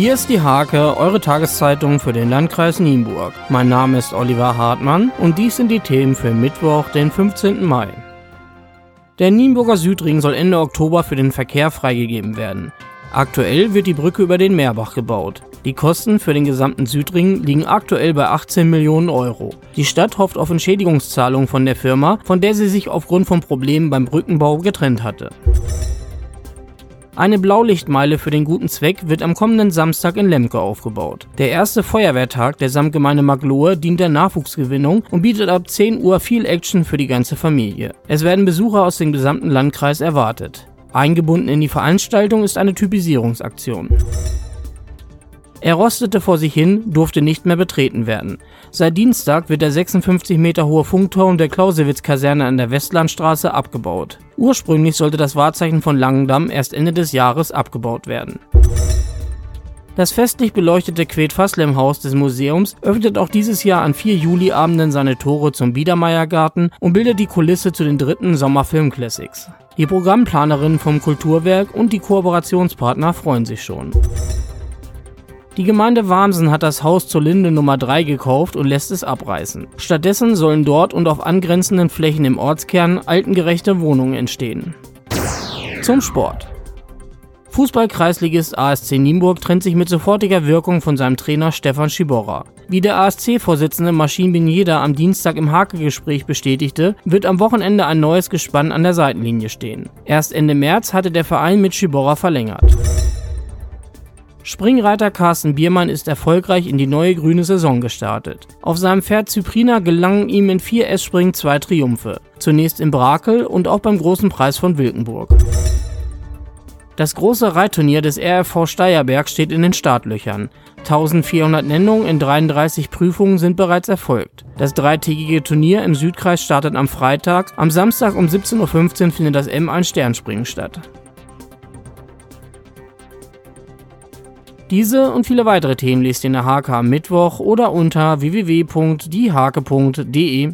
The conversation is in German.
Hier ist die Hake, eure Tageszeitung für den Landkreis Nienburg. Mein Name ist Oliver Hartmann und dies sind die Themen für Mittwoch, den 15. Mai. Der Nienburger Südring soll Ende Oktober für den Verkehr freigegeben werden. Aktuell wird die Brücke über den Meerbach gebaut. Die Kosten für den gesamten Südring liegen aktuell bei 18 Millionen Euro. Die Stadt hofft auf Entschädigungszahlungen von der Firma, von der sie sich aufgrund von Problemen beim Brückenbau getrennt hatte. Eine Blaulichtmeile für den guten Zweck wird am kommenden Samstag in Lemke aufgebaut. Der erste Feuerwehrtag der Samtgemeinde Maglohe dient der Nachwuchsgewinnung und bietet ab 10 Uhr viel Action für die ganze Familie. Es werden Besucher aus dem gesamten Landkreis erwartet. Eingebunden in die Veranstaltung ist eine Typisierungsaktion. Er rostete vor sich hin, durfte nicht mehr betreten werden. Seit Dienstag wird der 56 Meter hohe Funkturm der Clausewitz-Kaserne an der Westlandstraße abgebaut. Ursprünglich sollte das Wahrzeichen von Langendamm erst Ende des Jahres abgebaut werden. Das festlich beleuchtete Quet-Faslem-Haus des Museums öffnet auch dieses Jahr an vier Juliabenden seine Tore zum Biedermeiergarten und bildet die Kulisse zu den dritten Sommerfilm-Classics. Die Programmplanerinnen vom Kulturwerk und die Kooperationspartner freuen sich schon. Die Gemeinde Wamsen hat das Haus zur Linde Nummer 3 gekauft und lässt es abreißen. Stattdessen sollen dort und auf angrenzenden Flächen im Ortskern altengerechte Wohnungen entstehen. Zum Sport. Fußball-Kreisligist ASC Nienburg trennt sich mit sofortiger Wirkung von seinem Trainer Stefan Schiborra. Wie der ASC-Vorsitzende Maschin Binjeda am Dienstag im Hake-Gespräch bestätigte, wird am Wochenende ein neues Gespann an der Seitenlinie stehen. Erst Ende März hatte der Verein mit Schiborra verlängert. Springreiter Carsten Biermann ist erfolgreich in die neue grüne Saison gestartet. Auf seinem Pferd Zyprina gelangen ihm in 4 S-Springen zwei Triumphe. Zunächst in Brakel und auch beim Großen Preis von Wilkenburg. Das große Reitturnier des RFV Steierberg steht in den Startlöchern. 1400 Nennungen in 33 Prüfungen sind bereits erfolgt. Das dreitägige Turnier im Südkreis startet am Freitag. Am Samstag um 17.15 Uhr findet das M1 Sternspringen statt. Diese und viele weitere Themen liest ihr in der Hake am Mittwoch oder unter www.diehake.de.